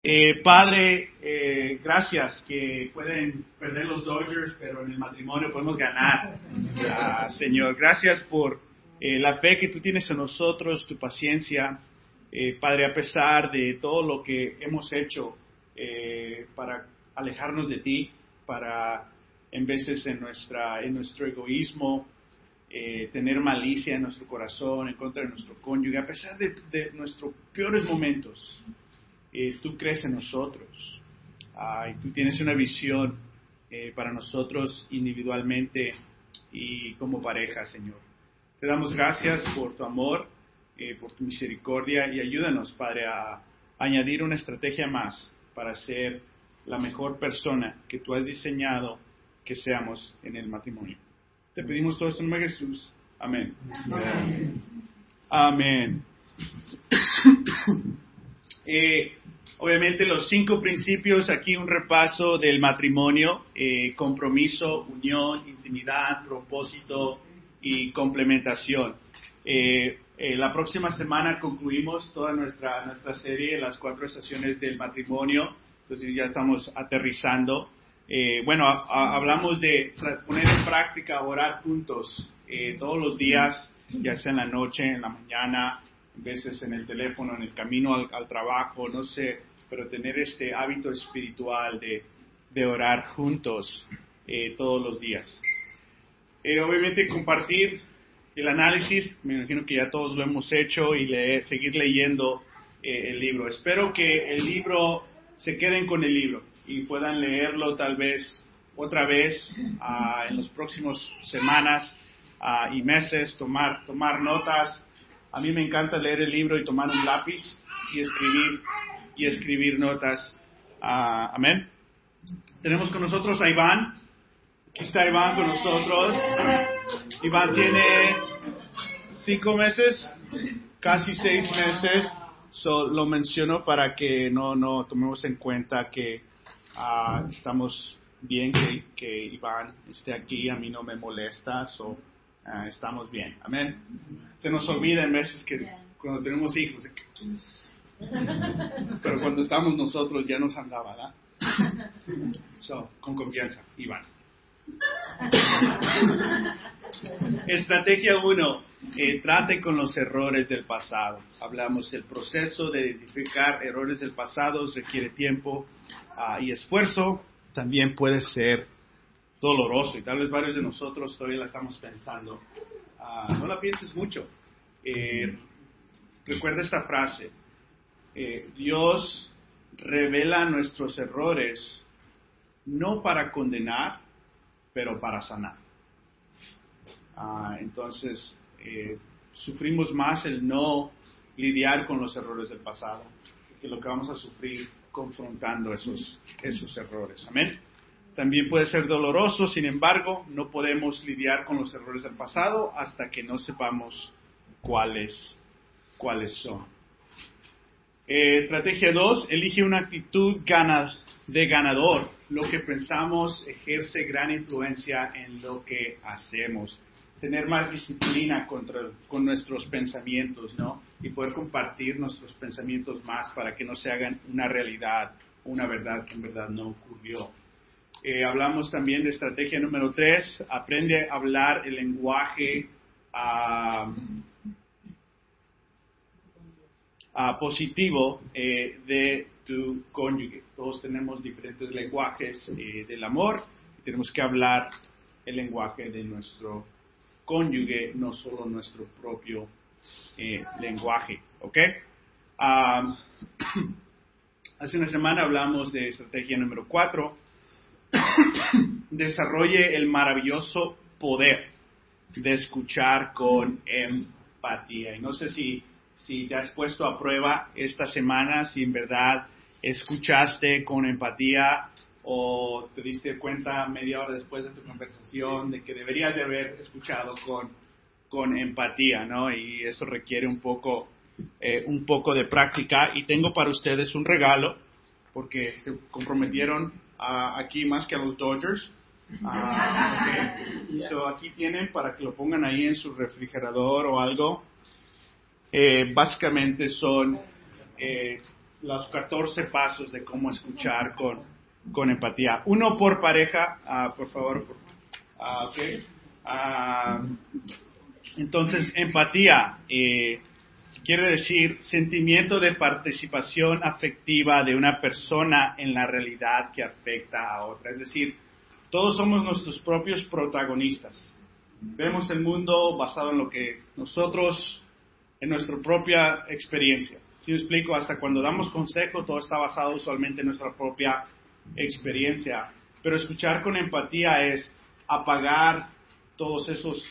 Eh, padre, eh, gracias que pueden perder los Dodgers, pero en el matrimonio podemos ganar. Ah, Señor, gracias por eh, la fe que tú tienes en nosotros, tu paciencia. Padre, a pesar de todo lo que hemos hecho para alejarnos de ti, para en veces en, nuestra, en nuestro egoísmo, tener malicia en nuestro corazón en contra de nuestro cónyuge, a pesar de, de nuestros peores momentos, eh, tú crees en nosotros. y tú tienes una visión eh, para nosotros individualmente y como pareja, Señor. Te damos gracias por tu amor, eh, por tu misericordia y ayúdanos, Padre, a añadir una estrategia más para ser la mejor persona que tú has diseñado que seamos en el matrimonio. Te pedimos todo esto en nombre de Jesús. Amén. Amén. Amén. Eh, obviamente los cinco principios, aquí un repaso del matrimonio, eh, compromiso, unión, intimidad, propósito y complementación. Eh, la próxima semana concluimos toda nuestra, nuestra serie, las cuatro estaciones del matrimonio, entonces ya estamos aterrizando. bueno, hablamos de poner en práctica, orar juntos todos los días, ya sea en la noche, en la mañana, veces en el teléfono, en el camino al, trabajo, no sé, pero tener este hábito espiritual de, orar juntos eh, todos los días. Eh, obviamente compartir el análisis, me imagino que ya todos lo hemos hecho y seguir leyendo eh, el libro. Espero que el libro se queden con el libro y puedan leerlo tal vez otra vez ah, en las próximas semanas ah, y meses, tomar, tomar notas, a mí me encanta leer el libro y tomar un lápiz y escribir y escribir notas. Ah, amén. Tenemos con nosotros a Iván. Aquí está Iván con nosotros. Iván tiene cinco meses, casi seis meses. lo menciono para que no, no tomemos en cuenta que ah, estamos bien que, que, Iván esté aquí. A mí no me molesta. So, Ah, estamos bien. Amén. Se nos olvida en veces que cuando tenemos hijos, pero cuando estamos nosotros ya nos andaba, ¿verdad? So, con confianza, Iván. Estrategia 1. Eh, trate con los errores del pasado. Hablamos el proceso de identificar errores del pasado requiere tiempo ah, y esfuerzo. También puede ser doloroso y tal vez varios de nosotros todavía la estamos pensando. Ah, no la pienses mucho. Eh, recuerda esta frase. Eh, Dios revela nuestros errores no para condenar, pero para sanar. Ah, entonces, eh, sufrimos más el no lidiar con los errores del pasado que lo que vamos a sufrir confrontando esos, esos errores. Amén. También puede ser doloroso, sin embargo, no podemos lidiar con los errores del pasado hasta que no sepamos cuáles, cuáles son. Eh, estrategia 2, elige una actitud de ganador. Lo que pensamos ejerce gran influencia en lo que hacemos. Tener más disciplina contra, con nuestros pensamientos, ¿no? Y poder compartir nuestros pensamientos más para que no se hagan una realidad, una verdad que en verdad no ocurrió. Eh, hablamos también de estrategia número tres, aprende a hablar el lenguaje ah, positivo eh, de tu cónyuge. Todos tenemos diferentes lenguajes eh, del amor tenemos que hablar el lenguaje de nuestro cónyuge, no solo nuestro propio lenguaje. ¿Ok? Ah, hace una semana hablamos de estrategia número cuatro desarrolle el maravilloso poder de escuchar con empatía. Y no sé si, si te has puesto a prueba esta semana, si en verdad escuchaste con empatía o te diste cuenta media hora después de tu conversación de que deberías de haber escuchado con, con empatía, ¿no? Y eso requiere un poco, eh, un poco de práctica. Y tengo para ustedes un regalo, porque se comprometieron aquí más que a los Dodgers. Ah, aquí tienen para que lo pongan ahí en su refrigerador o algo. Eh, básicamente son eh, los 14 pasos de cómo escuchar con, con empatía. Uno por pareja, ah, por favor. Ah, okay. Entonces, empatía eh, quiere decir sentimiento de participación afectiva de una persona en la realidad que afecta a otra. Es decir, todos somos nuestros propios protagonistas. Vemos el mundo basado en lo que nosotros, en nuestra propia experiencia. Si me explico, hasta cuando damos consejo, todo está basado usualmente en nuestra propia experiencia. Pero escuchar con empatía es apagar todos esos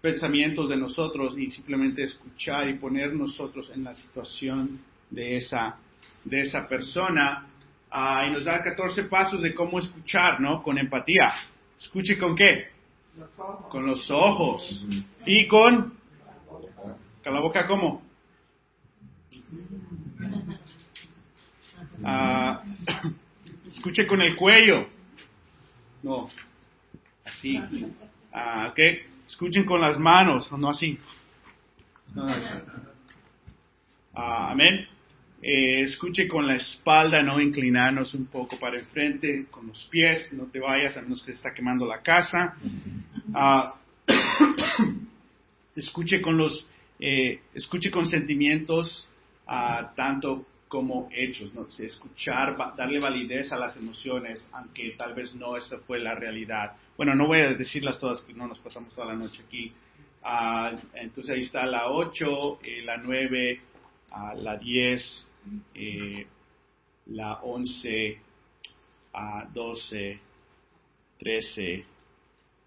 pensamientos de nosotros y simplemente escuchar y poner nosotros en la situación de esa, de esa persona. Ah, y nos da 14 pasos de cómo escuchar, ¿no? Con empatía. ¿Escuche con qué? Con los ojos. ¿Y con? ¿Con la boca cómo? Ah, escuche con el cuello. No. Así. Ah, ok. Escuchen con las manos, no así. Ah, amén. Eh, escuche con la espalda, no inclinarnos un poco para enfrente, con los pies, no te vayas a menos que se está quemando la casa. Ah, escuche con los, eh, escuche con sentimientos, ah, tanto como hechos, ¿no? escuchar, darle validez a las emociones, aunque tal vez no esa fue la realidad. Bueno, no voy a decirlas todas, porque no nos pasamos toda la noche aquí. Ah, entonces ahí está la 8, eh, la 9, ah, la 10, eh, la 11, a 12, 13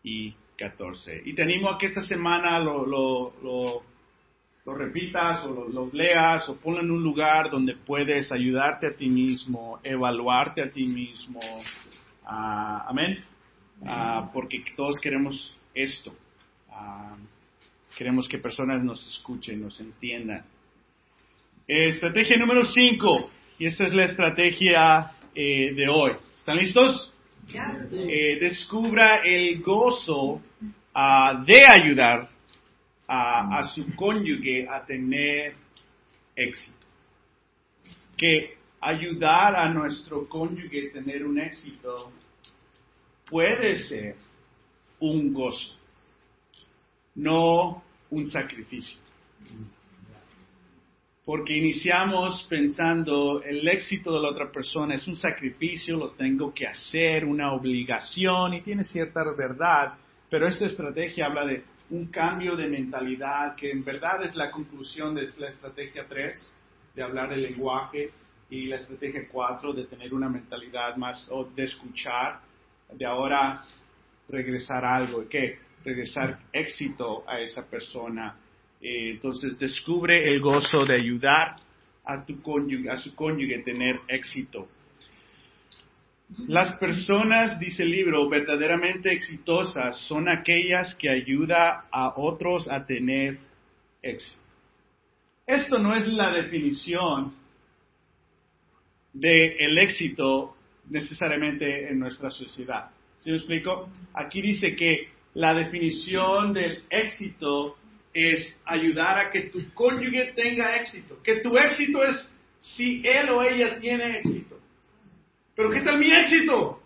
y 14. Y te animo a que esta semana lo, lo lo repitas o los leas o ponlo en un lugar donde puedes ayudarte a ti mismo, evaluarte a ti mismo. Ah, amén. Ah, porque todos queremos esto. Ah, queremos que personas nos escuchen, nos entiendan. Estrategia número 5. Y esta es la estrategia eh, de hoy. ¿Están listos? Eh, descubra el gozo de ayudar a, su cónyuge a tener éxito. Que ayudar a nuestro cónyuge a tener un éxito puede ser un gozo, no un sacrificio. Porque iniciamos pensando el éxito de la otra persona es un sacrificio, lo tengo que hacer, una obligación y tiene cierta verdad, pero esta estrategia habla de un cambio de mentalidad que en verdad es la conclusión de la estrategia 3, de hablar el lenguaje, y la estrategia 4, de tener una mentalidad más o de escuchar, de ahora regresar algo, que regresar éxito a esa persona. Eh, entonces descubre el gozo de ayudar a, tu cónyuge, a su cónyuge a tener éxito. Las personas, dice el libro, verdaderamente exitosas son aquellas que ayudan a otros a tener éxito. Esto no es la definición del éxito necesariamente en nuestra sociedad. ¿Sí me explico? Aquí dice que la definición del éxito es ayudar a que tu cónyuge tenga éxito. Que tu éxito es si él o ella tiene éxito. Pero ¿qué tal mi éxito?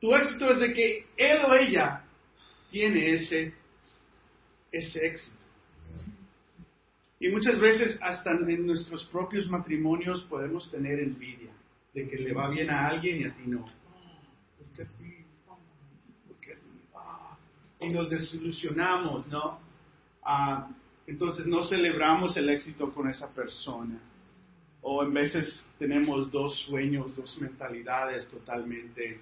Tu éxito es de que él o ella tiene ese, ese éxito. Y muchas veces hasta en nuestros propios matrimonios podemos tener envidia de que le va bien a alguien y a ti no. Ah, y nos desilusionamos, ¿no? Ah, entonces no celebramos el éxito con esa persona o en veces tenemos dos sueños, dos mentalidades totalmente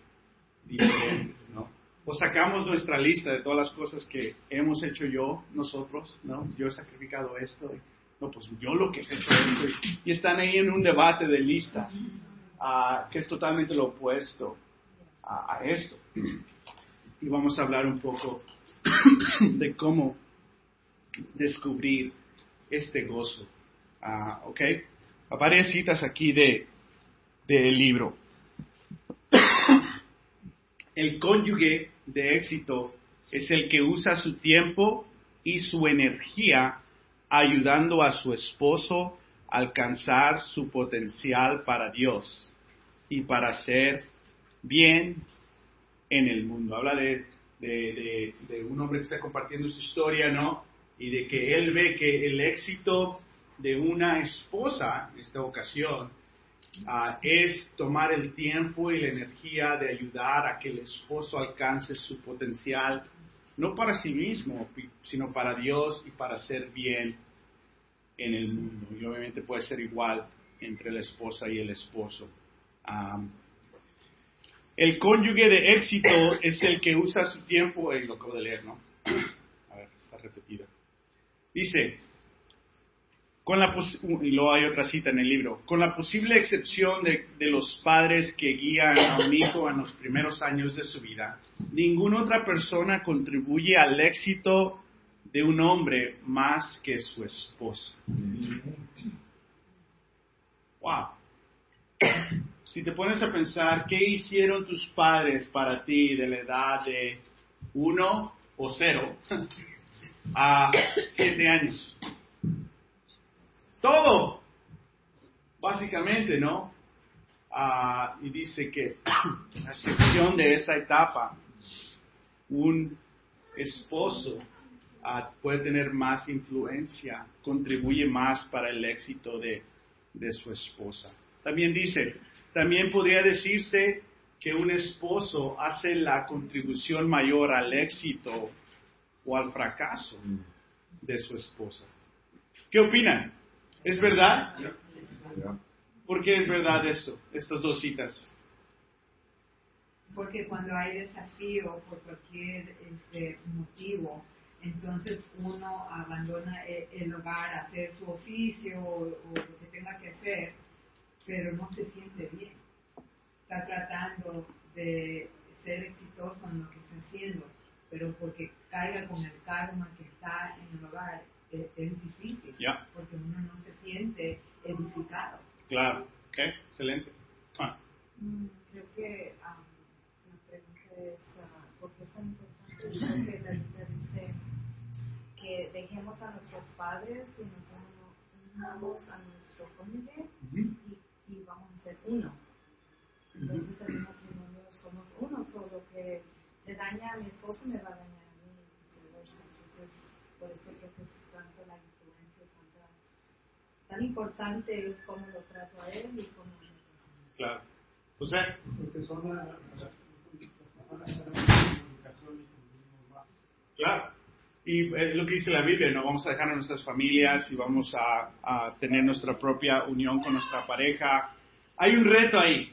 diferentes, ¿no? O sacamos nuestra lista de todas las cosas que hemos hecho yo, nosotros, ¿no? Yo he sacrificado esto, no, pues yo lo que he hecho esto, y, están ahí en un debate de listas, uh, que es totalmente lo opuesto a, esto. Y vamos a hablar un poco de cómo descubrir este gozo, uh, ¿ok? Varias citas aquí de, del libro. El cónyuge de éxito es el que usa su tiempo y su energía ayudando a su esposo alcanzar su potencial para Dios y para hacer bien en el mundo. Habla de, de, de, un hombre que está compartiendo su historia, ¿no? Y de que él ve que el éxito de una esposa, en esta ocasión, ah, es tomar el tiempo y la energía de ayudar a que el esposo alcance su potencial, no para sí mismo, sino para Dios y para hacer bien en el mundo. Y obviamente puede ser igual entre la esposa y el esposo. el cónyuge de éxito es el que usa su tiempo, y lo acabo de leer, ¿no? A ver, está repetido. Dice, con la y luego hay otra cita en el libro, con la posible excepción de, de los padres que guían a un hijo en los primeros años de su vida, ninguna otra persona contribuye al éxito de un hombre más que su esposa. Wow. Si te pones a pensar, ¿qué hicieron tus padres para ti de la edad de uno o cero a siete años? Todo, básicamente, ¿no? Ah, y dice que, a excepción de esa etapa, un esposo puede tener más influencia, contribuye más para el éxito de, de su esposa. También dice, también podría decirse que un esposo hace la contribución mayor al éxito o al fracaso de su esposa. ¿Qué opinan? ¿Es verdad? ¿Por qué es verdad esto, estas dos citas? Porque cuando hay desafío por cualquier este, motivo, entonces uno abandona e, el, hogar, hacer su oficio o, lo que tenga que hacer, pero no se siente bien. Está tratando de ser exitoso en lo que está haciendo, pero porque caiga con el karma que está en el hogar, es, difícil, porque uno no se siente edificado. Claro, ok, excelente. Mm, creo que um, la pregunta es, uh, ¿por qué es tan importante? Creo que la dice dejemos a nuestros padres y nos unamos a nuestro cónyuge y, vamos a ser uno. Entonces en el matrimonio somos uno, solo que le daña a mi esposo me va a dañar a mí y viceversa. Entonces por eso creo que es tanto la influencia, tan importante es cómo lo trato a él y cómo lo trato a mí. Claro. José. Porque son la, Claro. Y es lo que dice la Biblia, no vamos a dejar a nuestras familias y vamos a, tener nuestra propia unión con nuestra pareja. Hay un reto ahí,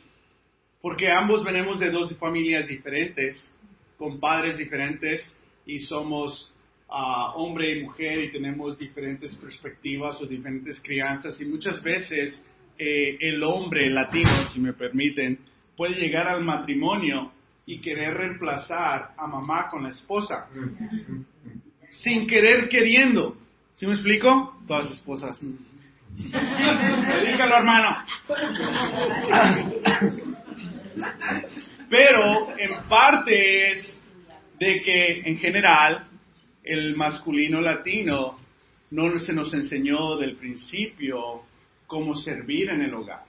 porque ambos venimos de dos familias diferentes, con padres diferentes y somos uh, hombre y mujer y tenemos diferentes perspectivas o diferentes crianzas y muchas veces eh, el hombre latino, si me permiten, puede llegar al matrimonio y querer reemplazar a mamá con la esposa sin querer queriendo. ¿Sí me explico? Todas esposas. Hermano. Pero en parte es de que en general el masculino latino no se nos enseñó del principio cómo servir en el hogar.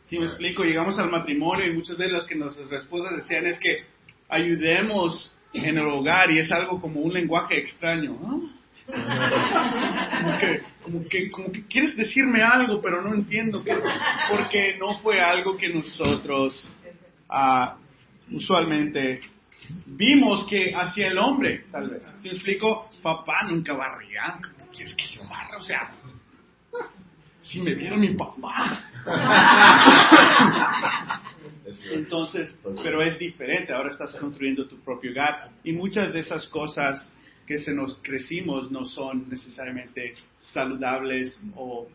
Si me explico, llegamos al matrimonio y muchas veces las que nuestras esposas decían es que ayudemos en el hogar y es algo como un lenguaje extraño. Como, que, como, que, quieres decirme algo, pero no entiendo porque no fue algo que nosotros ah, usualmente vimos que hacía el hombre, tal vez. Si explico, papá nunca barría. ¿Quieres que yo barra? O sea, si me vieron mi papá. Entonces, pero es diferente, ahora estás construyendo tu propio hogar y muchas de esas cosas que se nos crecimos no son necesariamente saludables o,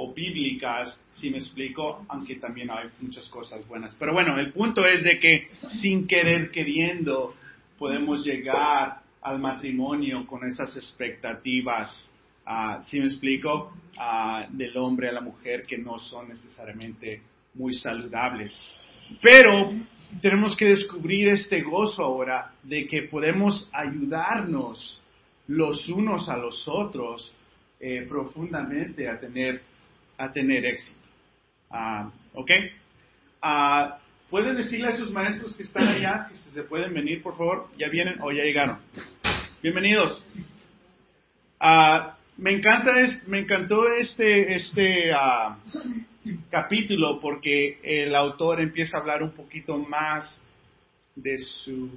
o bíblicas, si me explico, aunque también hay muchas cosas buenas. Pero bueno, el punto es de que sin querer queriendo podemos llegar al matrimonio con esas expectativas, uh, si me explico, uh, del hombre a la mujer que no son necesariamente muy saludables. Pero tenemos que descubrir este gozo ahora de que podemos ayudarnos los unos a los otros eh, profundamente a tener a tener éxito. Ah, ¿Ok? Ah, ¿Pueden decirle a sus maestros que están allá que se pueden venir, por favor? ¿Ya vienen o ya llegaron? Bienvenidos. Ah, me encanta, me encantó este, este capítulo porque el autor empieza a hablar un poquito más de su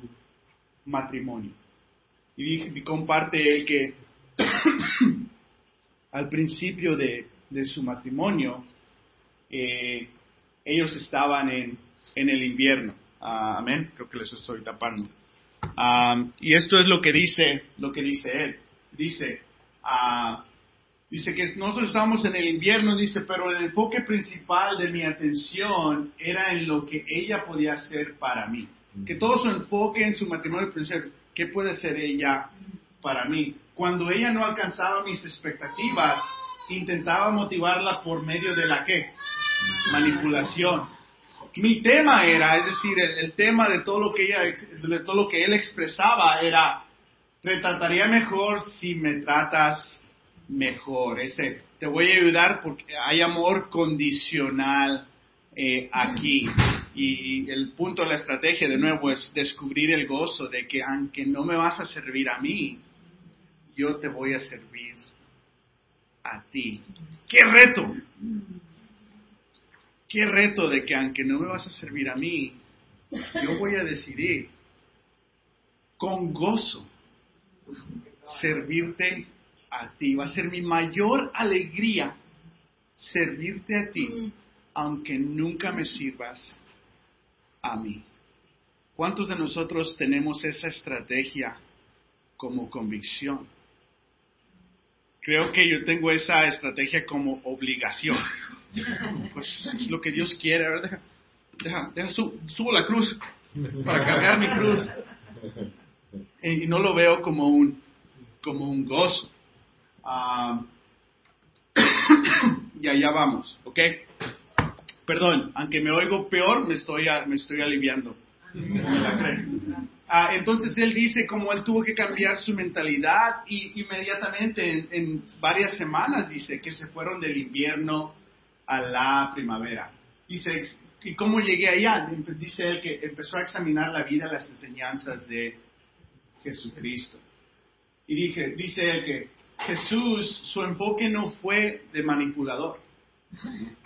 matrimonio. Y, comparte él que al principio de, su matrimonio, eh, ellos estaban en, en el invierno. Ah, amén. Creo que les estoy tapando. Ah, y esto es lo que dice, lo que dice él. Dice, ah, dice que nosotros estábamos en el invierno, dice, pero el enfoque principal de mi atención era en lo que ella podía hacer para mí. Que todo su enfoque en su matrimonio ser, ¿qué puede ser ella para mí? Cuando ella no alcanzaba mis expectativas, intentaba motivarla por medio de la qué? Manipulación. Mi tema era, es decir, el, tema de todo lo que ella, de todo lo que él expresaba era, te trataría mejor si me tratas mejor. Ese, te voy a ayudar porque hay amor condicional eh, aquí. Y el punto de la estrategia, de nuevo, es descubrir el gozo de que aunque no me vas a servir a mí, yo te voy a servir a ti. ¡Qué reto! ¡Qué reto de que aunque no me vas a servir a mí, yo voy a decidir con gozo servirte a ti. Va a ser mi mayor alegría servirte a ti, aunque nunca me sirvas a mí. ¿Cuántos de nosotros tenemos esa estrategia como convicción? Creo que yo tengo esa estrategia como obligación. Pues es lo que Dios quiere, ¿verdad? Deja, deja, subo la cruz para cargar mi cruz. Y no lo veo como un, como un gozo. Ah, y allá vamos, ¿ok? Perdón, aunque me oigo peor, me estoy, me estoy aliviando. Ah, entonces él dice como él tuvo que cambiar su mentalidad y inmediatamente en, varias semanas dice que se fueron del invierno a la primavera. Dice, ¿y cómo llegué allá? Dice él que empezó a examinar la vida, las enseñanzas de Jesucristo. Y dije, dice él que Jesús, su enfoque no fue de manipulador,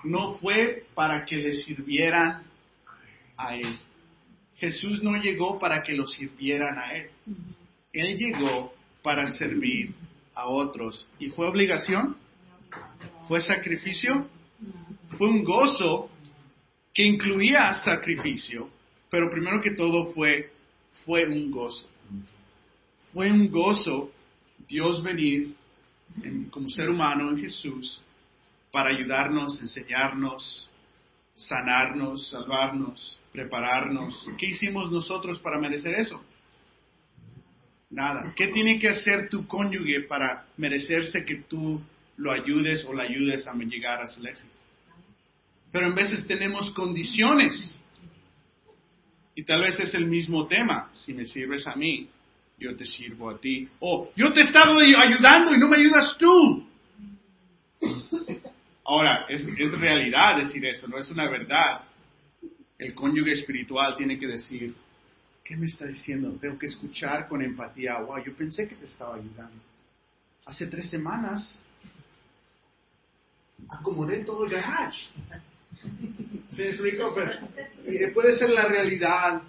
no fue para que le sirvieran a él. Jesús no llegó para que lo sirvieran a él. Él llegó para servir a otros. ¿Y fue obligación? ¿Fue sacrificio? Fue un gozo que incluía sacrificio, pero primero que todo fue, fue un gozo. Fue un gozo Dios venir como ser humano en Jesús para ayudarnos, enseñarnos, sanarnos, salvarnos, prepararnos. ¿Qué hicimos nosotros para merecer eso? Nada. ¿Qué tiene que hacer tu cónyuge para merecerse que tú lo ayudes o la ayudes a llegar a su éxito? Pero en veces tenemos condiciones. Y tal vez es el mismo tema. Si me sirves a mí, yo te sirvo a ti. O yo te he estado ayudando y no me ayudas tú. Ahora, es, es realidad decir eso, no es una verdad. El cónyuge espiritual tiene que decir, ¿qué me está diciendo? Tengo que escuchar con empatía. Wow, yo pensé que te estaba ayudando. Hace tres semanas acomodé todo el garage. ¿Se explico? Pero, puede ser la realidad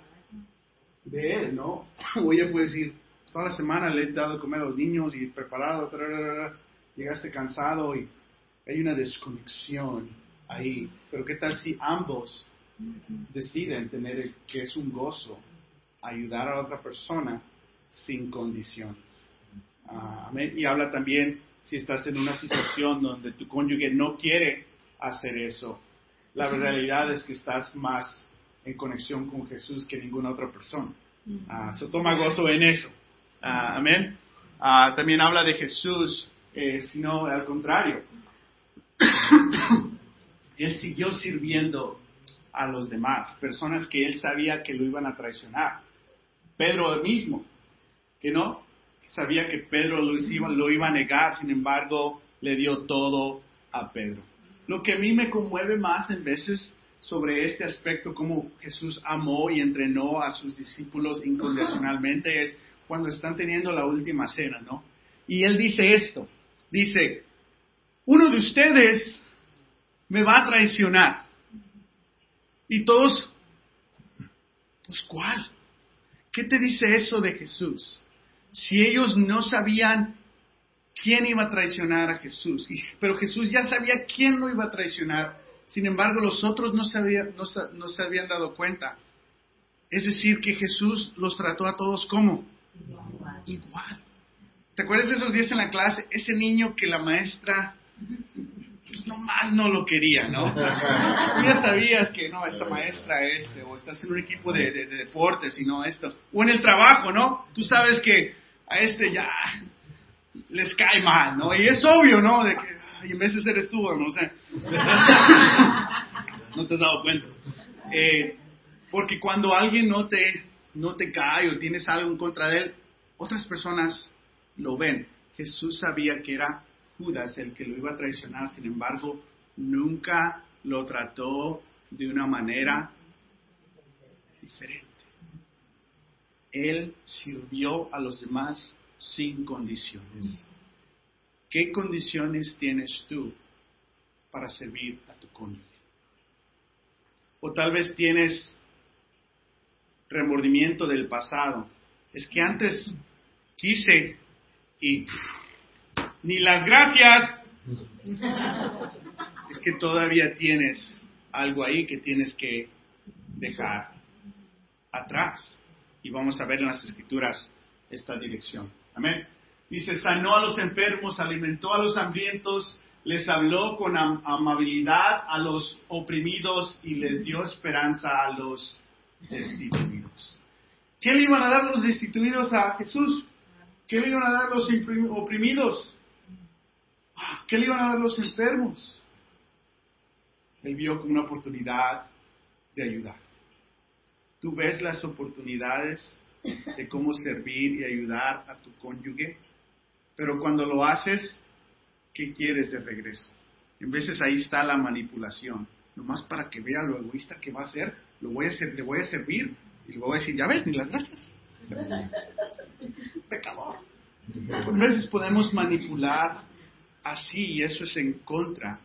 de él, ¿no? O ella puede decir, toda la semana le he dado de comer a los niños y preparado, llegaste cansado y hay una desconexión ahí. Pero ¿qué tal si ambos deciden tener que es un gozo ayudar a otra persona sin condiciones? Ah, y habla también si estás en una situación donde tu cónyuge no quiere hacer eso. La realidad es que estás más en conexión con Jesús que ninguna otra persona. Uh, toma gozo en eso. Ah, amén. también habla de Jesús, eh, sino al contrario. Él siguió sirviendo a los demás, personas que él sabía que lo iban a traicionar. Pedro mismo, que no, sabía que Pedro lo iba, lo iba a negar, sin embargo, le dio todo a Pedro. lo que a mí me conmueve más en veces sobre este aspecto, cómo Jesús amó y entrenó a sus discípulos incondicionalmente, es cuando están teniendo la última cena, ¿no? Y él dice esto, dice, uno de ustedes me va a traicionar. Y todos, pues ¿cuál? ¿Qué te dice eso de Jesús? Si ellos no sabían quién iba a traicionar a Jesús, pero Jesús ya sabía quién lo iba a traicionar, sin embargo los otros no se, no se habían dado cuenta. Es decir, que Jesús los trató a todos como igual. ¿Te acuerdas de esos días en la clase? Ese niño que la maestra pues nomás no lo quería, ¿no? ya sabías que no, esta maestra este, o estás en un equipo de, deportes y no esto. O en el trabajo, ¿no? Tú sabes que a este ya les cae mal, ¿no? Y es obvio, ¿no? De que, ay, en veces eres tú, no sé. no te has dado cuenta. Eh, porque cuando alguien no te, no te cae o tienes algo en contra de él, otras personas lo ven. Jesús sabía que era Judas el que lo iba a traicionar, sin embargo, nunca lo trató de una manera diferente. Él sirvió a los demás sin condiciones. ¿Qué condiciones tienes tú para servir a tu cónyuge? O tal vez tienes remordimiento del pasado. Es que antes quise y ni las gracias. Es que todavía tienes algo ahí que tienes que dejar atrás. Y vamos a ver en las escrituras esta dirección. Amén. Dice, sanó a los enfermos, alimentó a los hambrientos, les habló con amabilidad a los oprimidos y les dio esperanza a los destituidos. ¿Qué le iban a dar los destituidos a Jesús? ¿Qué le iban a dar los oprimidos? ¿Qué le iban a dar los enfermos? Él vio como una oportunidad de ayudar. Tú ves las oportunidades de cómo servir y ayudar a tu cónyuge, pero cuando lo haces, ¿qué quieres de regreso? En veces ahí está la manipulación, nomás para que vea lo egoísta que va a ser, lo voy a hacer, le voy a servir y le voy a decir, ya ves, ni las gracias. Pecador. A veces podemos manipular así y eso es en contra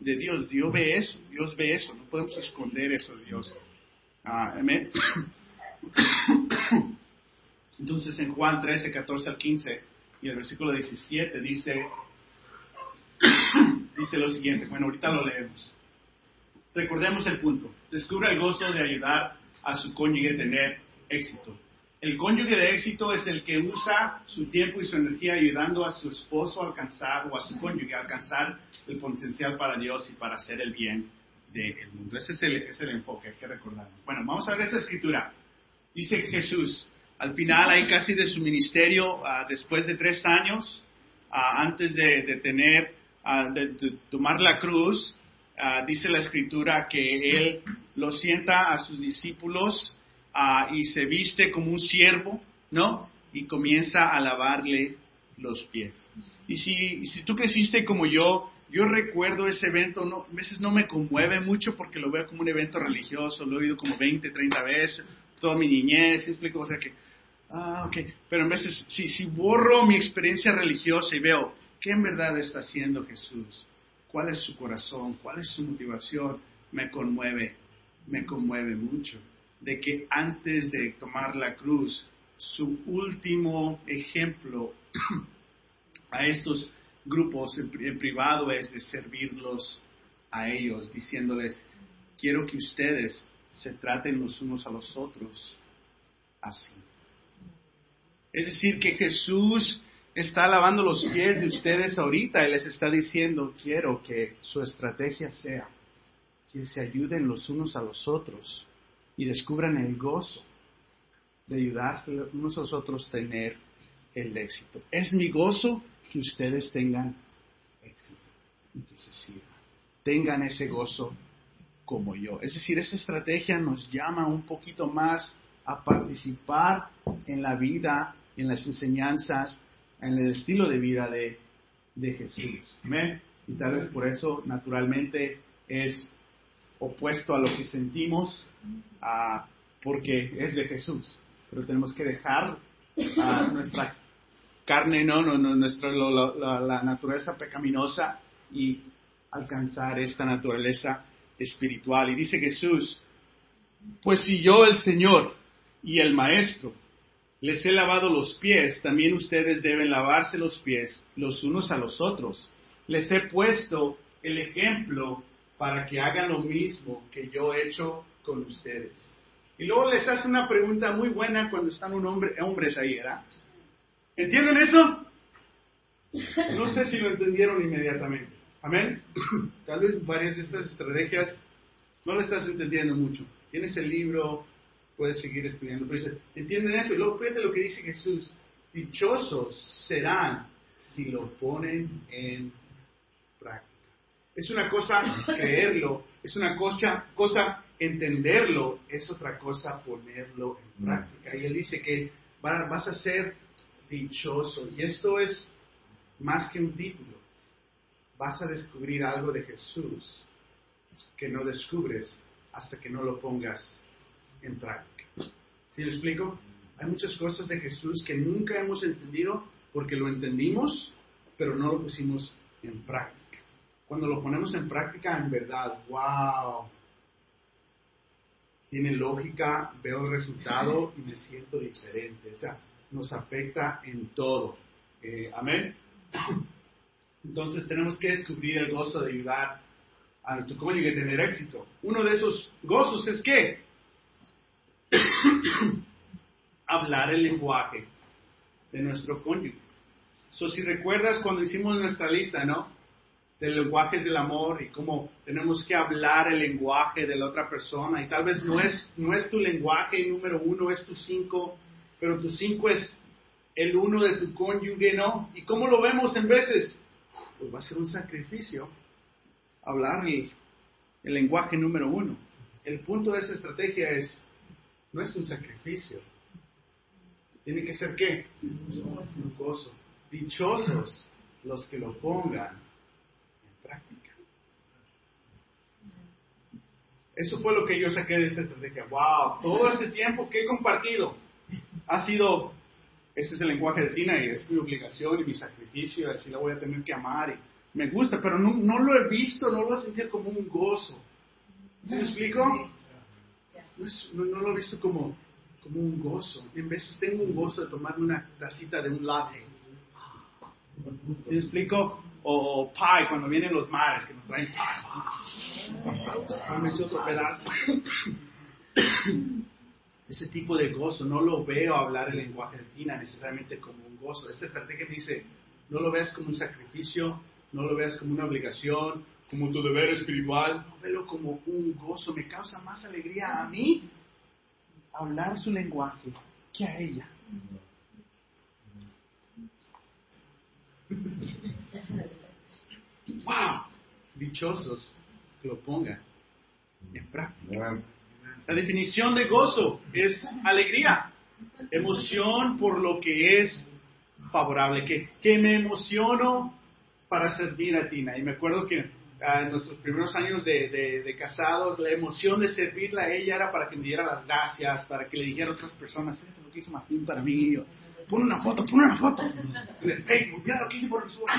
de Dios. Dios ve eso, Dios ve eso, no podemos esconder eso de Dios. Ah, amén. Entonces en Juan 13, 14 al 15 y el versículo 17 dice, dice lo siguiente, bueno, ahorita lo leemos. Recordemos el punto, descubra el gozo de ayudar a su cónyuge a tener éxito. El cónyuge de éxito es el que usa su tiempo y su energía ayudando a su esposo a alcanzar o a su cónyuge a alcanzar el potencial para Dios y para hacer el bien del mundo. Ese es el, es el enfoque, hay que recordarlo. Bueno, vamos a ver esta escritura. Dice Jesús, al final ahí casi de su ministerio, ah, después de tres años, ah, antes de, tener, ah, de, tomar la cruz, dice la escritura que él lo sienta a sus discípulos y se viste como un siervo, ¿no? Y comienza a lavarle los pies. Y si, si tú creciste como yo, yo recuerdo ese evento, no, a veces no me conmueve mucho porque lo veo como un evento religioso, lo he oído como 20, 30 veces, toda mi niñez, explico, o sea que, ah, ok, pero a veces si, si borro mi experiencia religiosa y veo qué en verdad está haciendo Jesús, cuál es su corazón, cuál es su motivación, me conmueve, me conmueve mucho de que antes de tomar la cruz, su último ejemplo a estos grupos en, privado es de servirlos a ellos, diciéndoles, quiero que ustedes se traten los unos a los otros así. Es decir, que Jesús está lavando los pies de ustedes ahorita y les está diciendo, quiero que su estrategia sea que se ayuden los unos a los otros y descubran el gozo de ayudarse unos a los otros a tener el éxito. Es mi gozo que ustedes tengan éxito y que se sirvan. Tengan ese gozo como yo. Es decir, esa estrategia nos llama un poquito más a participar en la vida, en las enseñanzas, en el estilo de vida de, de Jesús. Amén. Y tal vez por eso, naturalmente, es opuesto a lo que sentimos, porque es de Jesús. Pero tenemos que dejar nuestra carne, no, nuestra, la naturaleza pecaminosa y alcanzar esta naturaleza espiritual. Y dice Jesús, pues si yo el Señor y el Maestro les he lavado los pies, también ustedes deben lavarse los pies los unos a los otros. Les he puesto el ejemplo para que hagan lo mismo que yo he hecho con ustedes. Y luego les hace una pregunta muy buena cuando están un hombre, hombres ahí, ¿verdad? ¿Entienden eso? No sé si lo entendieron inmediatamente. Amén. Tal vez varias de estas estrategias no las estás entendiendo mucho. Tienes el libro, puedes seguir estudiando. Pero dice, ¿entienden eso? Y luego fíjate lo que dice Jesús. Dichosos serán si lo ponen en práctica. Es una cosa creerlo, es una cosa, cosa entenderlo, es otra cosa ponerlo en mm. práctica. Y él dice que vas a ser dichoso. Y esto es más que un título. Vas a descubrir algo de Jesús que no descubres hasta que no lo pongas en práctica. ¿Sí lo explico? Hay muchas cosas de Jesús que nunca hemos entendido porque lo entendimos, pero no lo pusimos en práctica. Cuando lo ponemos en práctica, en verdad, wow, tiene lógica, veo el resultado y me siento diferente. O sea, nos afecta en todo. Eh, amén. Entonces tenemos que descubrir el gozo de ayudar a nuestro cónyuge a tener éxito. Uno de esos gozos es que hablar el lenguaje de nuestro cónyuge. So, si recuerdas cuando hicimos nuestra lista, ¿no? De lenguajes del amor y cómo tenemos que hablar el lenguaje de la otra persona. Y tal vez no es, no es tu lenguaje número uno, es tu cinco, pero tu cinco es el uno de tu cónyuge, ¿no? ¿Y cómo lo vemos en veces? Pues va a ser un sacrificio hablar el, el lenguaje número uno. El punto de esa estrategia es no es un sacrificio. Tiene que ser qué? Dichosos los que lo pongan en práctica. Eso fue lo que yo saqué de esta estrategia. ¡Wow! Todo este tiempo que he compartido ha sido, este es el lenguaje de Tina y es mi obligación y mi sacrificio, así la voy a tener que amar y me gusta, pero no, no lo he visto, no lo he sentido como un gozo. ¿Se me explico? no, lo he visto como, como un gozo. En veces tengo un gozo de tomarme una tacita de un latte. ¿Sí me explico? O, pie cuando vienen los mares que nos traen pie. Me otro pedazo. Ese tipo de gozo, no lo veo hablar el lenguaje de Tina necesariamente como un gozo. Esta estrategia me dice, no lo veas como un sacrificio, no lo veas como una obligación, como tu deber espiritual, no velo como un gozo, me causa más alegría a mí hablar su lenguaje que a ella. ¡Wow! Dichosos que lo pongan en práctica. La definición de gozo es alegría, emoción por lo que es favorable, que, que me emociono para servir a Tina. Y me acuerdo que en nuestros primeros años de, casados, la emoción de servirla a ella era para que me diera las gracias, para que le dijera a otras personas, fíjate lo que hizo Martín para mí, pon una foto, pon una foto en el Facebook, mira lo que hice por Facebook.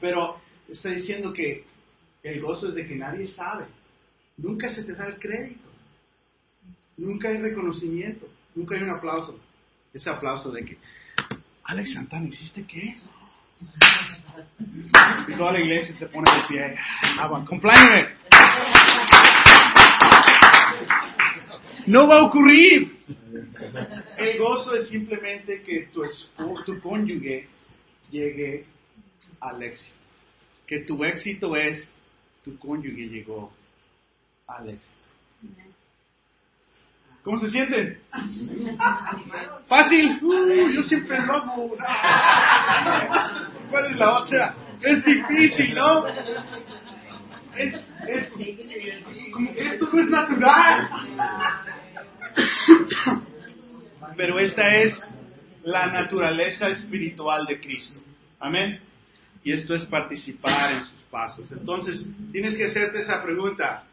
Pero está diciendo que el gozo es de que nadie sabe, nunca se te da el crédito, nunca hay reconocimiento, nunca hay un aplauso, ese aplauso de que, Alex Santana, ¿hiciste qué? Y toda la iglesia se pone de pie. Ah, No va a ocurrir. El gozo es simplemente que tu, tu cónyuge llegue al éxito. Que tu éxito es tu cónyuge llegó al éxito. ¿Cómo se sienten? Fácil. yo siempre lo hago. ¿Cuál es la otra? Es difícil, ¿no? Es, esto no es natural. Pero esta es la naturaleza espiritual de Cristo. Amén. Y esto es participar en sus pasos. Entonces, tienes que hacerte esa pregunta.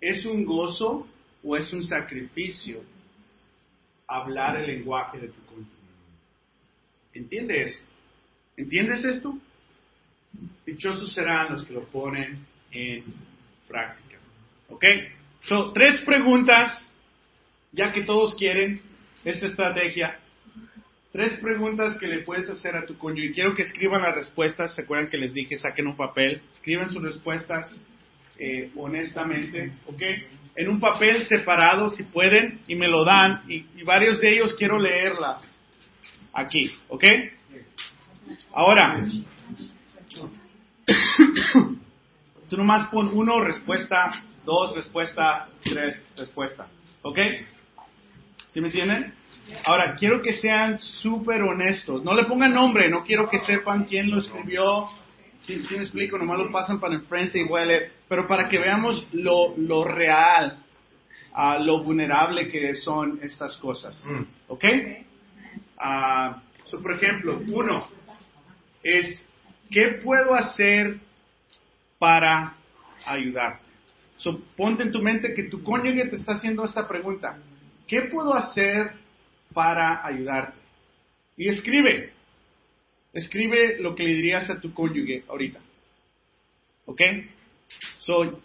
¿Es un gozo o es un sacrificio hablar el lenguaje de tu cónyuge? ¿Entiendes? ¿Entiendes esto? Dichosos serán los que lo ponen en práctica. ¿Ok? Son tres preguntas, ya que todos quieren esta estrategia. Tres preguntas que le puedes hacer a tu cónyuge. Quiero que escriban las respuestas. ¿Se acuerdan que les dije saquen un papel? Escriban sus respuestas eh, honestamente, ¿ok? En un papel separado, si pueden, y me lo dan. Y, y varios de ellos quiero leerlas aquí, ¿ok? Ahora, tú nomás pon uno, respuesta, dos, respuesta, tres, respuesta, ¿ok? ¿Sí me entienden? Ahora, quiero que sean súper honestos. No le pongan nombre, no quiero que sepan quién lo escribió. Si me explico, nomás lo pasan para enfrente y huele. Pero para que veamos lo, lo real, uh, lo vulnerable que son estas cosas. ¿Ok? Uh, so, por ejemplo, uno es, ¿qué puedo hacer para ayudar? So, ponte en tu mente que tu cónyuge te está haciendo esta pregunta. ¿Qué puedo hacer para ayudarte? Y escribe. Escribe lo que le dirías a tu cónyuge ahorita. ¿Ok? So,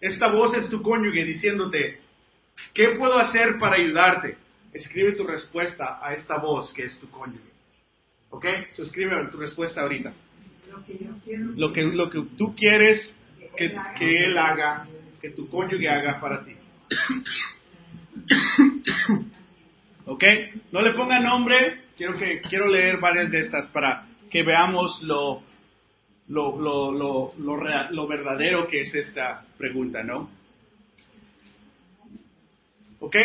esta voz es tu cónyuge diciéndote, ¿qué puedo hacer para ayudarte? Escribe tu respuesta a esta voz que es tu cónyuge. ¿Ok? So, escribe tu respuesta ahorita. Lo que yo quiero Lo que, lo que tú quieres que, que él haga, que tu cónyuge haga para ti. ¿Ok? No le ponga nombre. Quiero, que, quiero leer varias de estas para que veamos lo, lo, lo, lo, lo, lo verdadero que es esta pregunta, ¿no? ¿Ok?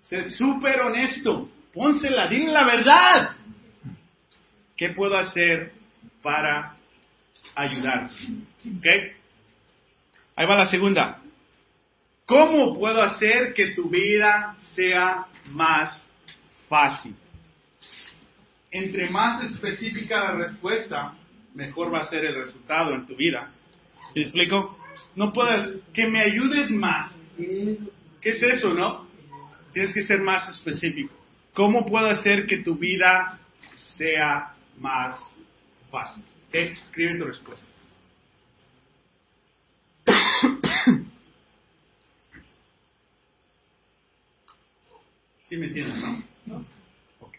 Sé súper honesto. Pónsela, dile la verdad. ¿Qué puedo hacer para ayudar? ¿Ok? Ahí va la segunda. ¿Cómo puedo hacer que tu vida sea más fácil? Entre más específica la respuesta, mejor va a ser el resultado en tu vida. ¿Me explico? No puedes, que me ayudes más. ¿Qué es eso, no? Tienes que ser más específico. ¿Cómo puedo hacer que tu vida sea más fácil? Escribe tu respuesta. ¿Sí me entiendes, no? Ok.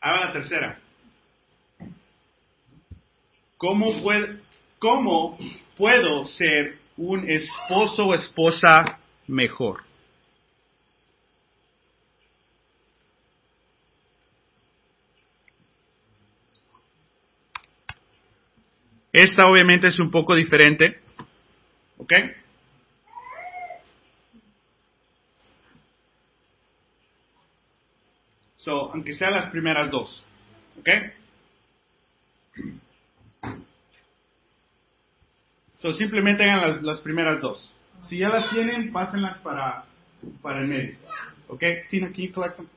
Ahora la tercera. ¿Cómo, puede- ¿Cómo puedo ser un esposo o esposa mejor? Esta obviamente es un poco diferente. ¿Ok? So, aunque sean las primeras dos. ¿Ok? So, simplemente hagan las, las primeras dos. Si ya las tienen, pásenlas para, para el medio. ¿Ok? Tina, can you?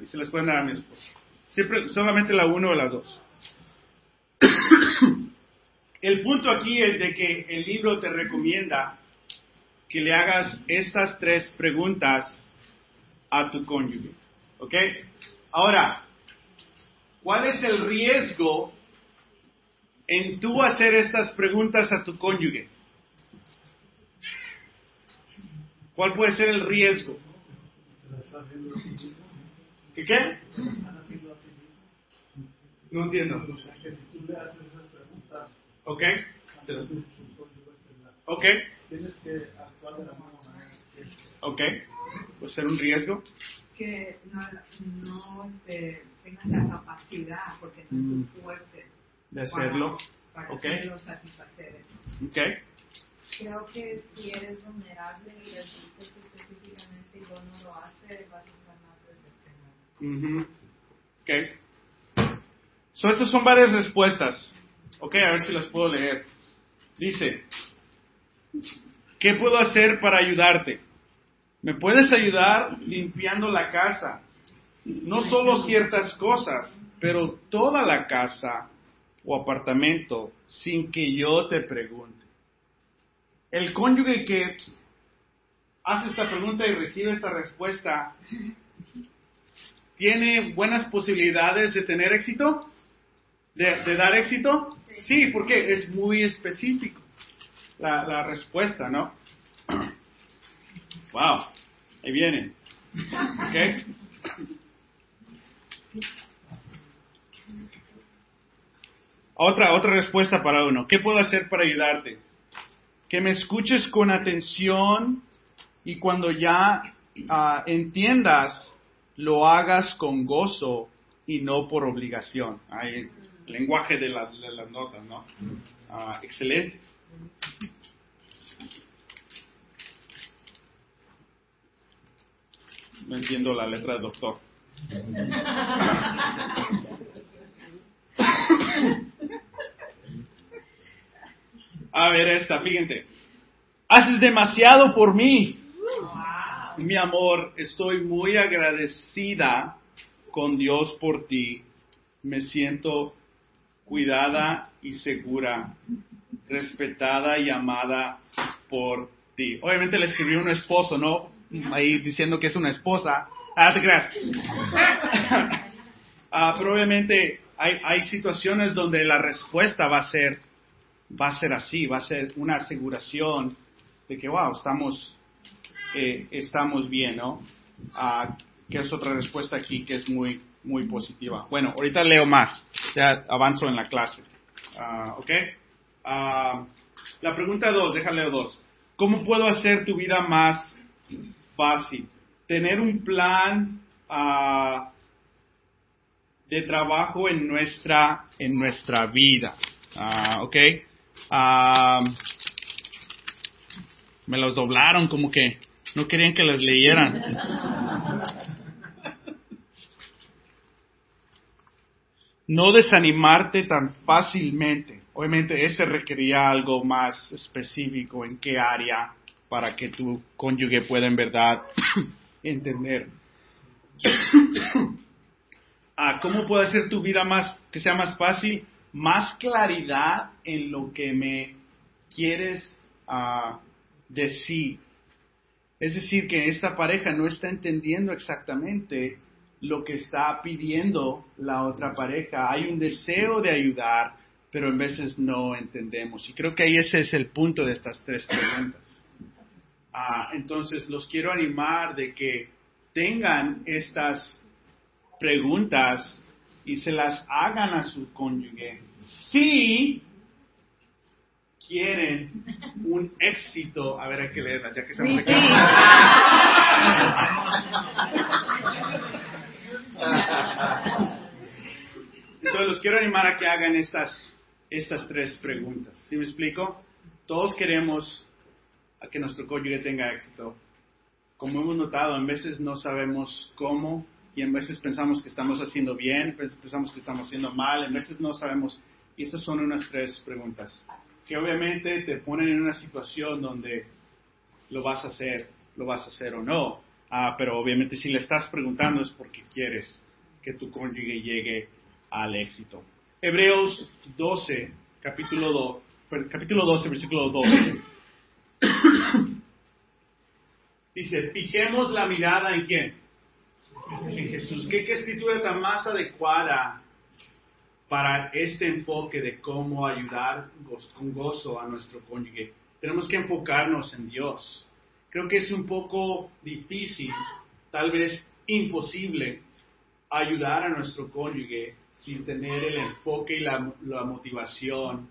Y se las pueden dar a mi esposo. Siempre, solamente la uno o la dos. El punto aquí es de que el libro te recomienda que le hagas estas tres preguntas a tu cónyuge. ¿Ok? Ahora, ¿cuál es el riesgo en tú hacer estas preguntas a tu cónyuge? ¿Cuál puede ser el riesgo? ¿Qué qué? No entiendo. Ok. Ok. Ok. Puede ser un riesgo. Que no, no este, tengan la capacidad, porque no son fuertes De hacerlo. para, para Ok. hacerlo satisfacer eso. Ok. Creo que si eres vulnerable y dices específicamente y uno no lo hace, vas a estar más decepcionado. Ujú. Ok. So, estas son varias respuestas. Ok, a ver si las puedo leer. Dice, ¿qué puedo hacer para ayudarte? ¿Me puedes ayudar limpiando la casa, no solo ciertas cosas, pero toda la casa o apartamento sin que yo te pregunte. El cónyuge que hace esta pregunta y recibe esta respuesta, ¿tiene buenas posibilidades de tener éxito? ¿De, dar éxito? Sí, porque es muy específico la, la respuesta, ¿no? Wow, ahí viene. ¿Ok? Otra, otra respuesta para uno. ¿Qué puedo hacer para ayudarte? Que me escuches con atención y cuando ya ah, entiendas, lo hagas con gozo y no por obligación. El lenguaje de, las notas, ¿no? Ah, excelente. No entiendo la letra del doctor. A ver esta, fíjense. Haces demasiado por mí. Mi amor, estoy muy agradecida con Dios por ti. Me siento cuidada y segura, respetada y amada por ti. Obviamente le escribió un esposo, ¿no? Ahí diciendo que es una esposa. Ah, te creas. ah, pero obviamente hay, hay situaciones donde la respuesta va a ser va a ser así, va a ser una aseguración de que, wow, estamos, eh, estamos bien, ¿no? Ah, que es otra respuesta aquí que es muy, muy positiva. Bueno, ahorita leo más, ya avanzo en la clase. Ah, ¿Ok? Ah, la pregunta dos, déjale dos. ¿Cómo puedo hacer tu vida más fácil? Tener un plan de trabajo en nuestra, en nuestra vida. ¿Ok? me los doblaron como que no querían que les leyeran. No desanimarte tan fácilmente. Obviamente ese requería algo más específico en qué área para que tu cónyuge pueda en verdad entender. ah, ¿Cómo puede hacer tu vida más, que sea más fácil? más claridad en lo que me quieres uh, decir. Es decir, que esta pareja no está entendiendo exactamente lo que está pidiendo la otra pareja. Hay un deseo de ayudar, pero en veces no entendemos. Y creo que ahí ese es el punto de estas tres preguntas. Uh, entonces, los quiero animar de que tengan estas preguntas y se las hagan a su cónyuge si quieren un éxito. A ver, hay que leerla, ya que estamos aquí. Entonces los quiero animar a que hagan estas, estas tres preguntas. ¿Sí me explico? Todos queremos a que nuestro cónyuge tenga éxito. Como hemos notado, en veces no sabemos cómo y en veces pensamos que estamos haciendo bien, pensamos que estamos haciendo mal, en veces no sabemos. Y estas son unas tres preguntas que obviamente te ponen en una situación donde lo vas a hacer, lo vas a hacer o no. Ah, pero obviamente si le estás preguntando es porque quieres que tu cónyuge llegue al éxito. Hebreos 12, capítulo 2, capítulo 12, versículo 12. Dice, fijemos la mirada en quién? en Jesús. ¿Qué, escritura tan más adecuada para este enfoque de cómo ayudar con gozo a nuestro cónyuge? Tenemos que enfocarnos en Dios. Creo que es un poco difícil, tal vez imposible, ayudar a nuestro cónyuge sin tener el enfoque y la, motivación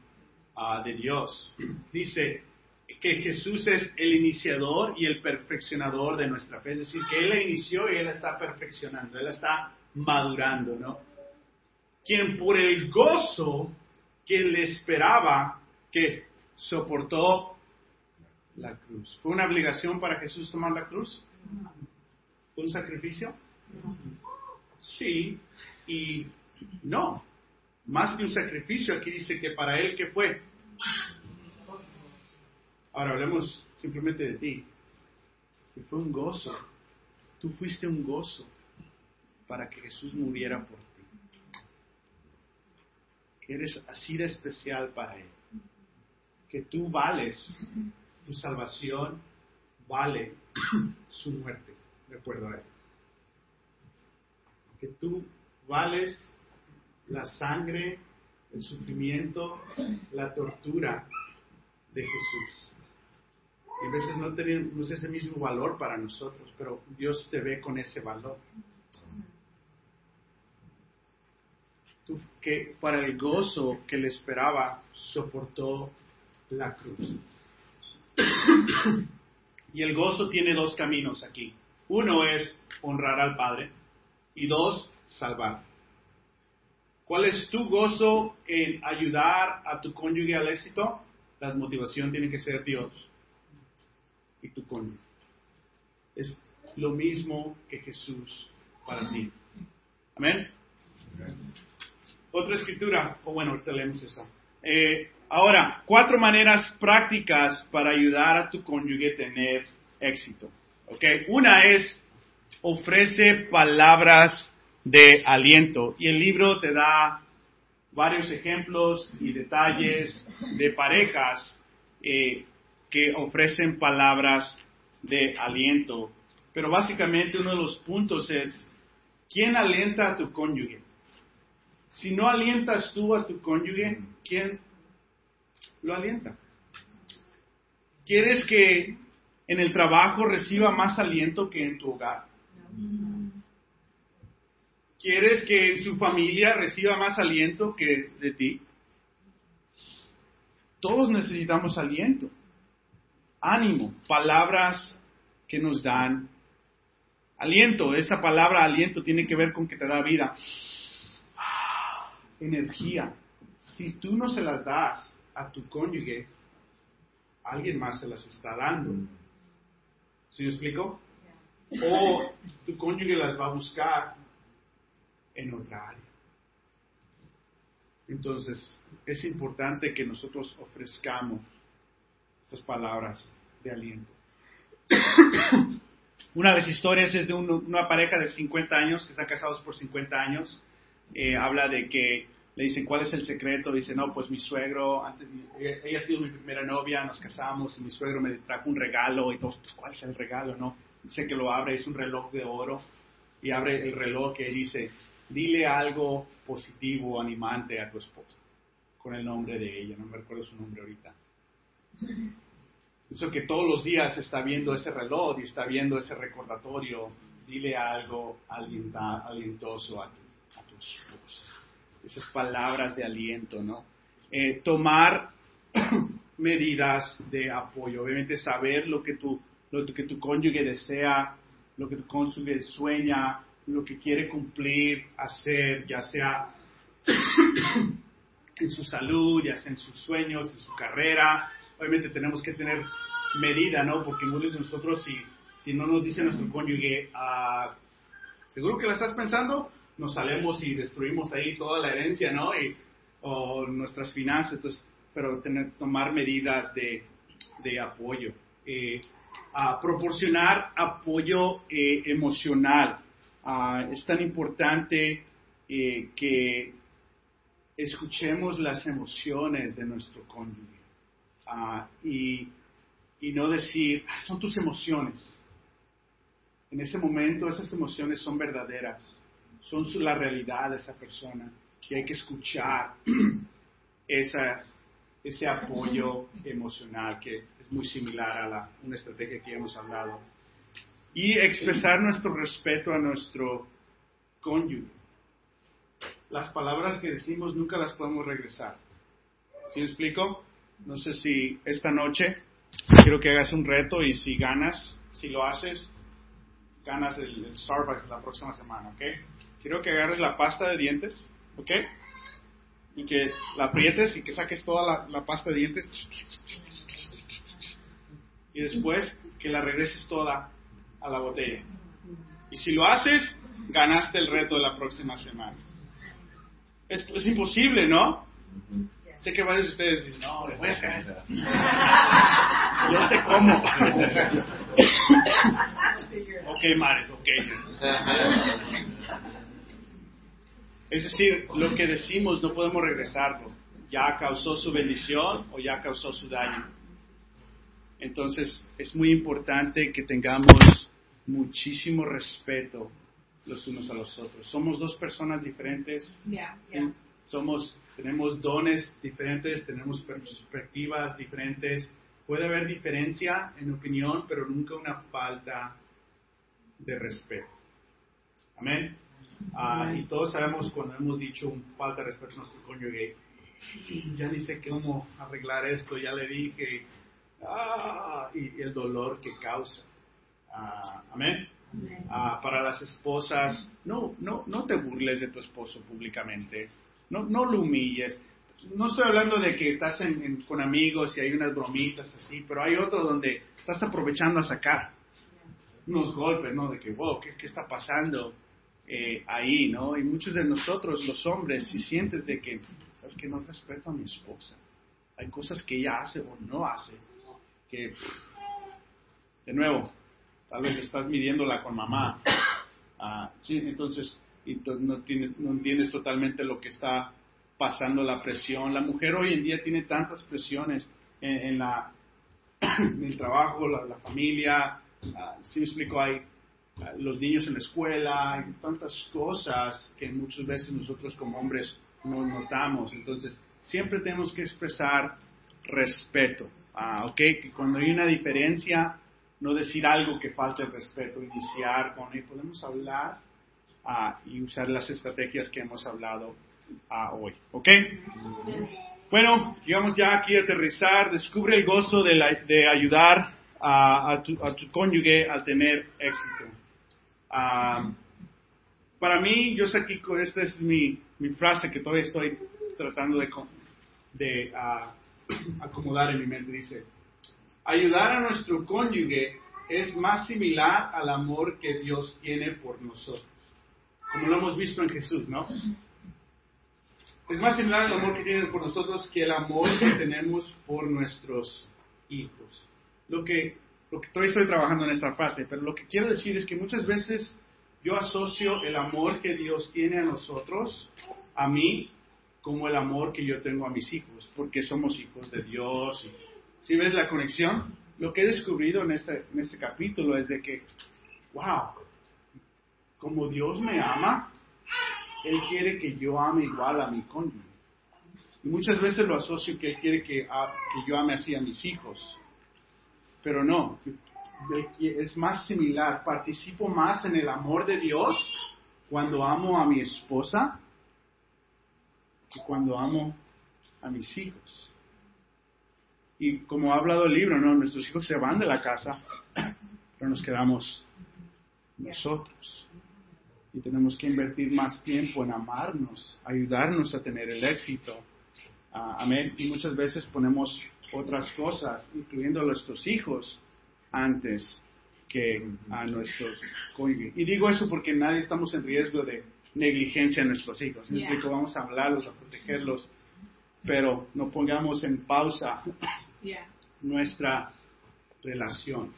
ah, de Dios. Dice, que Jesús es el iniciador y el perfeccionador de nuestra fe. Es decir, que Él la inició y Él la está perfeccionando, Él está madurando, ¿no? Quien por el gozo que le esperaba, que soportó la cruz. ¿Fue una obligación para Jesús tomar la cruz? ¿Fue un sacrificio? Sí y no. Más que un sacrificio, aquí dice que para Él, ¿qué fue? Ahora hablemos simplemente de ti. Que fue un gozo. Tú fuiste un gozo para que Jesús muriera por ti. Que eres así de especial para Él. Que tú vales tu salvación, vale su muerte, de acuerdo a Él. Que tú vales la sangre, el sufrimiento, la tortura de Jesús. Y a veces no tenemos ese mismo valor para nosotros, pero Dios te ve con ese valor. Tú, que para el gozo que le esperaba, soportó la cruz. y el gozo tiene dos caminos aquí. Uno es honrar al Padre y dos, salvar. ¿Cuál es tu gozo en ayudar a tu cónyuge al éxito? La motivación tiene que ser Dios y tu cónyuge. Es lo mismo que Jesús para ti. Amén. Otra escritura, o bueno, ahorita leemos esa. Eh, ahora, cuatro maneras prácticas para ayudar a tu cónyuge a tener éxito. Okay. Una es ofrece palabras de aliento y el libro te da varios ejemplos y detalles de parejas eh, que ofrecen palabras de aliento. Pero básicamente uno de los puntos es, ¿quién alienta a tu cónyuge? Si no alientas tú a tu cónyuge, ¿quién lo alienta? ¿Quieres que en el trabajo reciba más aliento que en tu hogar? ¿Quieres que en su familia reciba más aliento que de ti? Todos necesitamos aliento ánimo, palabras que nos dan aliento. Esa palabra aliento tiene que ver con que te da vida, energía. Si tú no se las das a tu cónyuge, alguien más se las está dando. ¿Sí me explico? O tu cónyuge las va a buscar en otra área. Entonces, es importante que nosotros ofrezcamos estas palabras de aliento. Una de las historias es de una pareja de 50 años, que están casados por 50 años. Eh, habla de que le dicen, ¿cuál es el secreto? Dice, no, pues mi suegro, antes, ella ha sido mi primera novia, nos casamos y mi suegro me trajo un regalo y todos, pues, ¿cuál es el regalo? No, dice que lo abre, es un reloj de oro y abre el reloj que dice, dile algo positivo, animante a tu esposa, con el nombre de ella, no me recuerdo su nombre ahorita. Eso que todos los días está viendo ese reloj y está viendo ese recordatorio, dile algo alientoso a tu, a esposa. Esas palabras de aliento, ¿no? Eh, tomar medidas de apoyo. Obviamente saber lo que, tu, lo que tu cónyuge desea, lo que tu cónyuge sueña, lo que quiere cumplir, hacer, ya sea en su salud, ya sea en sus sueños, en su carrera, obviamente tenemos que tener medida, ¿no? Porque muchos de nosotros, si, si no nos dice nuestro cónyuge, ah, ¿seguro que la estás pensando? Nos salemos y destruimos ahí toda la herencia, ¿no? Y, o nuestras finanzas, entonces, pero tener, tomar medidas de, de apoyo. Eh, proporcionar apoyo eh, emocional. Ah, es tan importante eh, que escuchemos las emociones de nuestro cónyuge. Ah, y, no decir, ah, son tus emociones. En ese momento esas emociones son verdaderas, son la realidad de esa persona y hay que escuchar esas, ese apoyo emocional que es muy similar a la, una estrategia que hemos hablado. Y expresar nuestro respeto a nuestro cónyuge. Las palabras que decimos nunca las podemos regresar. ¿Sí me explico? No sé si esta noche quiero que hagas un reto y si ganas, si lo haces, ganas el, Starbucks la próxima semana, ¿ok? Quiero que agarres la pasta de dientes, ¿ok? Y que la aprietes y que saques toda la, pasta de dientes. Y después que la regreses toda a la botella. Y si lo haces, ganaste el reto de la próxima semana. Es, es imposible, ¿no? Sé que varios de ustedes dicen, no, le voy a hacer. Yo sé cómo. ok, Mares, ok. Es decir, lo que decimos no podemos regresarlo. Ya causó su bendición o ya causó su daño. Entonces es muy importante que tengamos muchísimo respeto los unos a los otros. Somos dos personas diferentes. Yeah, ¿sí? Somos, tenemos dones diferentes, tenemos perspectivas diferentes. Puede haber diferencia en opinión, pero nunca una falta de respeto. Amén. Ah, y todos sabemos cuando hemos dicho un falta de respeto a nuestro cónyuge, ya ni sé cómo arreglar esto, ya le dije, ah, y el dolor que causa. Ah, amén. Ah, para las esposas, no, no, no te burles de tu esposo públicamente, no, no lo humilles. No estoy hablando de que estás en- con amigos y hay unas bromitas así, pero hay otro donde estás aprovechando a sacar unos golpes, ¿no? De que, wow, ¿qué, qué está pasando eh, ahí, ¿no? Y muchos de nosotros, los hombres, si sientes de que, ¿sabes que No respeto a mi esposa. Hay cosas que ella hace o no hace, que, de nuevo, tal vez estás midiéndola con mamá. Ah, sí, entonces, y no, tienes, no entiendes totalmente lo que está pasando, la presión. La mujer hoy en día tiene tantas presiones en, el trabajo, la, la familia, ah, si me explico, hay ah, los niños en la escuela, hay tantas cosas que muchas veces nosotros como hombres no notamos. Entonces, siempre tenemos que expresar respeto. Ah, ok, que cuando hay una diferencia, no decir algo que falte el respeto, iniciar con él, podemos hablar ah, y usar las estrategias que hemos hablado ah, hoy. ¿Ok? Bueno, llegamos ya aquí a aterrizar. Descubre el gozo de, la- de ayudar a, a tu, a tu cónyuge a tener éxito. Ah, para mí, yo sé con- esta es mi, mi frase que todavía estoy tratando de, de acomodar en mi mente. Dice, ayudar a nuestro cónyuge es más similar al amor que Dios tiene por nosotros. Como lo hemos visto en Jesús, ¿no? Es más similar al amor que tiene por nosotros que el amor que tenemos por nuestros hijos. Lo que, lo que todavía estoy trabajando en esta frase, pero lo que quiero decir es que muchas veces yo asocio el amor que Dios tiene a nosotros, a mí, como el amor que yo tengo a mis hijos, porque somos hijos de Dios. Si ves la conexión, lo que he descubrido en este, en este capítulo es de que, wow, como Dios me ama, Él quiere que yo ame igual a mi cónyuge. Y muchas veces lo asocio que Él quiere que, que yo ame así a mis hijos. Pero no, es más similar. Participo más en el amor de Dios cuando amo a mi esposa que cuando amo a mis hijos. Y como ha hablado el libro, ¿no? nuestros hijos se van de la casa, pero nos quedamos nosotros. Y tenemos que invertir más tiempo en amarnos, ayudarnos a tener el éxito. Ah, amén. Y muchas veces ponemos otras cosas, incluyendo a nuestros hijos, antes que a nuestros cónyuges. Y digo eso porque nadie estamos en riesgo de negligencia a nuestros hijos. ¿Me Yeah. explico? Vamos a hablarlos, a protegerlos, pero no pongamos en pausa Yeah. nuestra relación.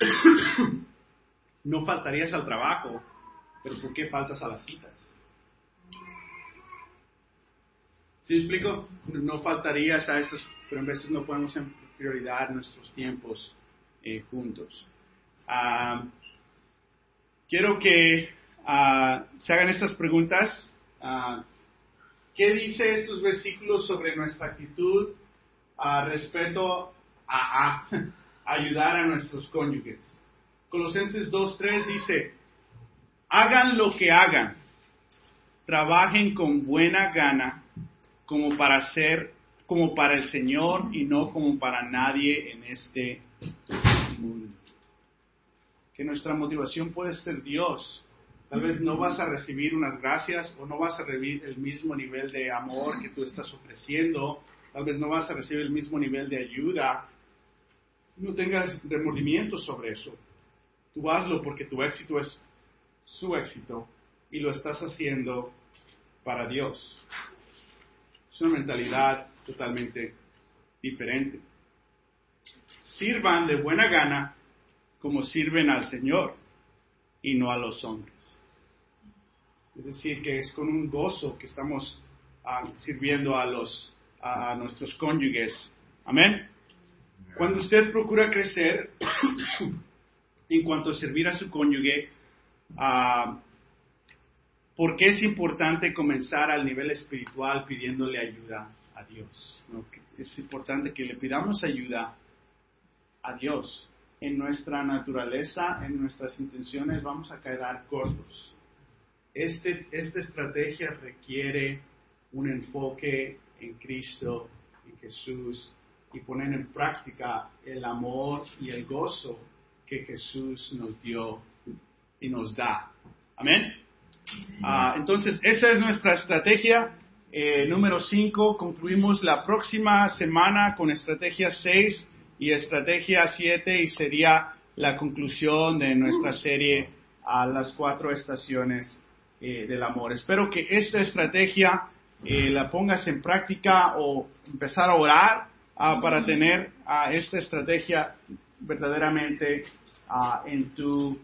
No faltarías al trabajo, pero ¿por qué faltas a las citas? ¿Sí explico? No faltarías a esas, pero en veces no ponemos en prioridad nuestros tiempos eh, juntos. Ah, quiero que ah, se hagan estas preguntas. Ah, ¿Qué dice estos versículos sobre nuestra actitud a respeto a, a ayudar a nuestros cónyuges? Colosenses 2.3 dice, hagan lo que hagan, trabajen con buena gana como para ser, como para el Señor y no como para nadie en este mundo. Que nuestra motivación puede ser Dios. Tal vez no vas a recibir unas gracias o no vas a recibir el mismo nivel de amor que tú estás ofreciendo. Tal vez no vas a recibir el mismo nivel de ayuda. No tengas remordimiento sobre eso. Tú hazlo porque tu éxito es su éxito y lo estás haciendo para Dios. Es una mentalidad totalmente diferente. Sirvan de buena gana como sirven al Señor y no a los hombres. Es decir, que es con un gozo que estamos ah, sirviendo a, los, a, nuestros cónyuges. Amén. Cuando usted procura crecer en cuanto a servir a su cónyuge, ah, ¿por qué es importante comenzar al nivel espiritual pidiéndole ayuda a Dios? ¿No? Es importante que le pidamos ayuda a Dios. En nuestra naturaleza, en nuestras intenciones, vamos a quedar cortos. Este, esta estrategia requiere un enfoque en Cristo, en Jesús, y poner en práctica el amor y el gozo que Jesús nos dio y nos da. Amén. Ah, entonces, esa es nuestra estrategia. Eh, número 5, concluimos la próxima semana con estrategia 6 y estrategia 7 y sería la conclusión de nuestra serie a las cuatro estaciones eh, del amor. Espero que esta estrategia eh, la pongas en práctica o empezar a orar ah, para tener esta estrategia verdaderamente ah, en tu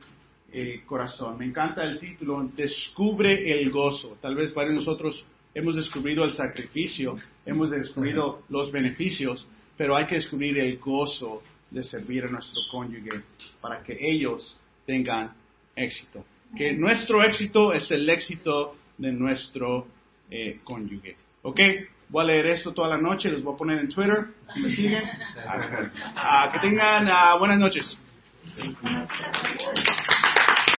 eh, corazón. Me encanta el título, Descubre el gozo. Tal vez para nosotros hemos descubrido el sacrificio, hemos descubrido los beneficios, pero hay que descubrir el gozo de servir a nuestro cónyuge para que ellos tengan éxito. Que nuestro éxito es el éxito de nuestro eh, cónyuge. ¿Ok? Voy a leer esto toda la noche, los voy a poner en Twitter, si me siguen. Ah, que tengan ah, buenas noches.